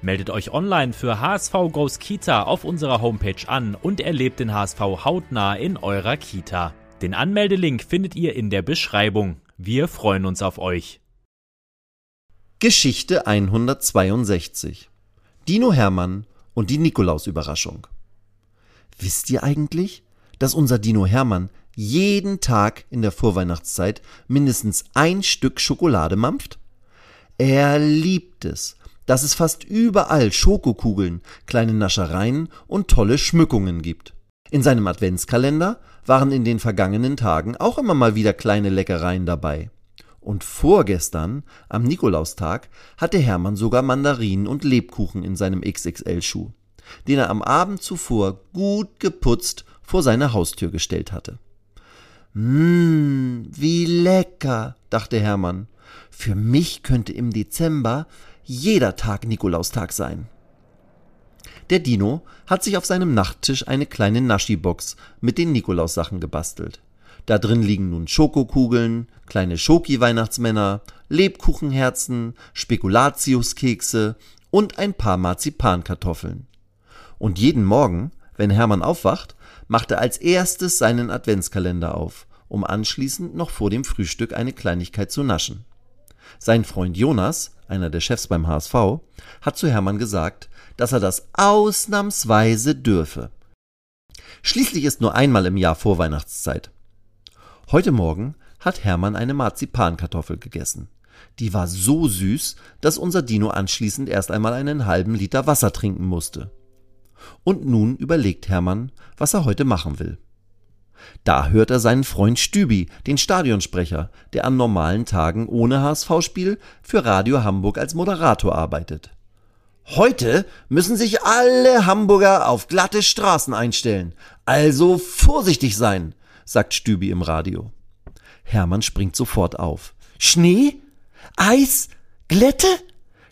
Meldet euch online für HSV Goes Kita auf unserer Homepage an und erlebt den HSV hautnah in eurer Kita. Den Anmeldelink findet ihr in der Beschreibung. Wir freuen uns auf euch. Geschichte 162 Dino Hermann und die Nikolausüberraschung. Wisst ihr eigentlich, dass unser Dino Hermann jeden Tag in der Vorweihnachtszeit mindestens ein Stück Schokolade mampft? Er liebt es, dass es fast überall Schokokugeln, kleine Naschereien und tolle Schmückungen gibt. In seinem Adventskalender waren in den vergangenen Tagen auch immer mal wieder kleine Leckereien dabei. Und vorgestern, am Nikolaustag, hatte Hermann sogar Mandarinen und Lebkuchen in seinem XXL-Schuh, den er am Abend zuvor gut geputzt vor seine Haustür gestellt hatte. Mmm, wie lecker, dachte Hermann. Für mich könnte im Dezember jeder Tag Nikolaustag sein. Der Dino hat sich auf seinem Nachttisch eine kleine Naschi-Box mit den Nikolaussachen gebastelt. Da drin liegen nun Schokokugeln, kleine Schoki-Weihnachtsmänner, Lebkuchenherzen, Spekulatiuskekse und ein paar Marzipankartoffeln. Und jeden Morgen, wenn Hermann aufwacht, macht er als erstes seinen Adventskalender auf, um anschließend noch vor dem Frühstück eine Kleinigkeit zu naschen. Sein Freund Jonas, einer der Chefs beim HSV, hat zu Hermann gesagt, dass er das ausnahmsweise dürfe. Schließlich ist nur einmal im Jahr Vorweihnachtszeit. Heute Morgen hat Hermann eine Marzipankartoffel gegessen. Die war so süß, dass unser Dino anschließend erst einmal einen halben Liter Wasser trinken musste. Und nun überlegt Hermann, was er heute machen will. Da hört er seinen Freund Stübi, den Stadionsprecher, der an normalen Tagen ohne HSV-Spiel für Radio Hamburg als Moderator arbeitet. Heute müssen sich alle Hamburger auf glatte Straßen einstellen. Also vorsichtig sein, sagt Stübi im Radio. Hermann springt sofort auf. Schnee? Eis? Glätte?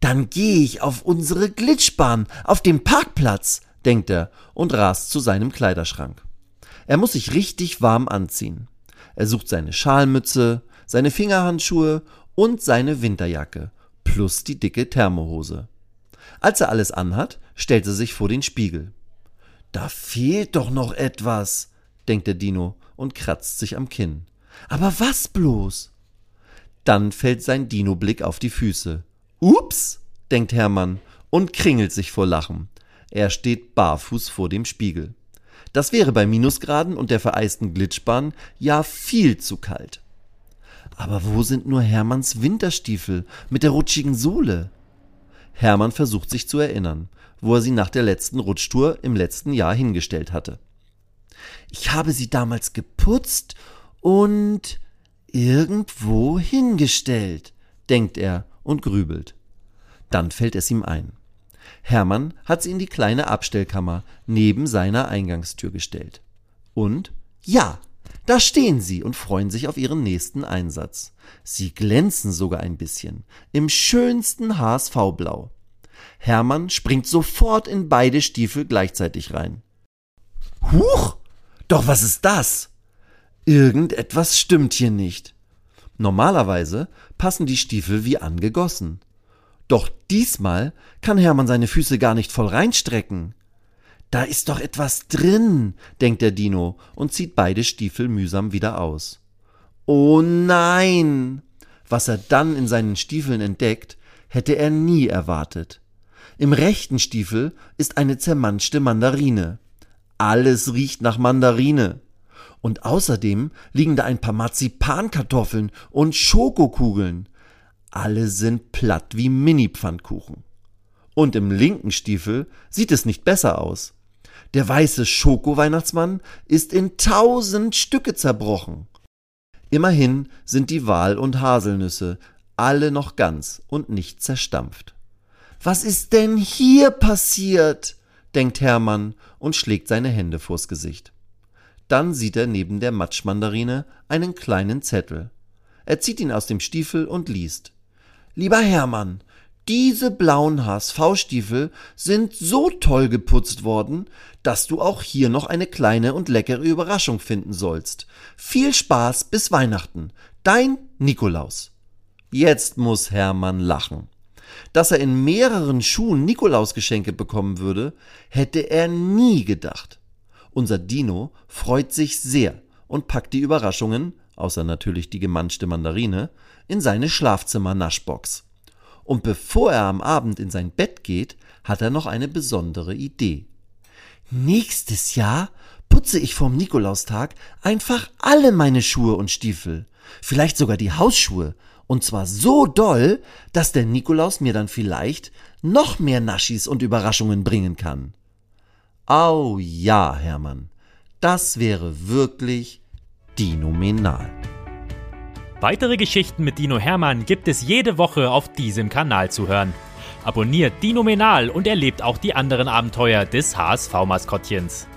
Dann gehe ich auf unsere Glitschbahn, auf dem Parkplatz, denkt er und rast zu seinem Kleiderschrank. Er muss sich richtig warm anziehen. Er sucht seine Schalmütze, seine Fingerhandschuhe und seine Winterjacke plus die dicke Thermohose. Als er alles anhat, stellt er sich vor den Spiegel. Da fehlt doch noch etwas, denkt der Dino und kratzt sich am Kinn. Aber was bloß? Dann fällt sein Dino-Blick auf die Füße. Ups, denkt Hermann und kringelt sich vor Lachen. Er steht barfuß vor dem Spiegel. Das wäre bei Minusgraden und der vereisten Glitschbahn ja viel zu kalt. Aber wo sind nur Hermanns Winterstiefel mit der rutschigen Sohle? Hermann versucht sich zu erinnern, wo er sie nach der letzten Rutschtour im letzten Jahr hingestellt hatte. Ich habe sie damals geputzt und irgendwo hingestellt, denkt er und grübelt. Dann fällt es ihm ein. Hermann hat sie in die kleine Abstellkammer neben seiner Eingangstür gestellt. Und ja, da stehen sie und freuen sich auf ihren nächsten Einsatz. Sie glänzen sogar ein bisschen, im schönsten HSV-Blau. Hermann springt sofort in beide Stiefel gleichzeitig rein. Huch! Doch was ist das? Irgendetwas stimmt hier nicht. Normalerweise passen die Stiefel wie angegossen. Doch diesmal kann Hermann seine Füße gar nicht voll reinstrecken. Da ist doch etwas drin, denkt der Dino und zieht beide Stiefel mühsam wieder aus. Oh nein! Was er dann in seinen Stiefeln entdeckt, hätte er nie erwartet. Im rechten Stiefel ist eine zermanschte Mandarine. Alles riecht nach Mandarine. Und außerdem liegen da ein paar Marzipankartoffeln und Schokokugeln. Alle sind platt wie Mini-Pfannkuchen. Und im linken Stiefel sieht es nicht besser aus. Der weiße Schoko-Weihnachtsmann ist in tausend Stücke zerbrochen. Immerhin sind die Wal- und Haselnüsse alle noch ganz und nicht zerstampft. Was ist denn hier passiert? denkt Hermann und schlägt seine Hände vors Gesicht. Dann sieht er neben der Matschmandarine einen kleinen Zettel. Er zieht ihn aus dem Stiefel und liest. Lieber Hermann, diese blauen HSV-Stiefel sind so toll geputzt worden, dass du auch hier noch eine kleine und leckere Überraschung finden sollst. Viel Spaß bis Weihnachten. Dein Nikolaus. Jetzt muss Hermann lachen. Dass er in mehreren Schuhen Nikolausgeschenke bekommen würde, hätte er nie gedacht. Unser Dino freut sich sehr und packt die Überraschungen, außer natürlich die gemanschte Mandarine, in seine Schlafzimmer-Naschbox. Und bevor er am Abend in sein Bett geht, hat er noch eine besondere Idee. Nächstes Jahr putze ich vorm Nikolaustag einfach alle meine Schuhe und Stiefel, vielleicht sogar die Hausschuhe, und zwar so doll, dass der Nikolaus mir dann vielleicht noch mehr Naschis und Überraschungen bringen kann. Au ja, Hermann, das wäre wirklich dinominal. Weitere Geschichten mit Dino Hermann gibt es jede Woche auf diesem Kanal zu hören. Abonniert Dinominal und erlebt auch die anderen Abenteuer des HSV-Maskottchens.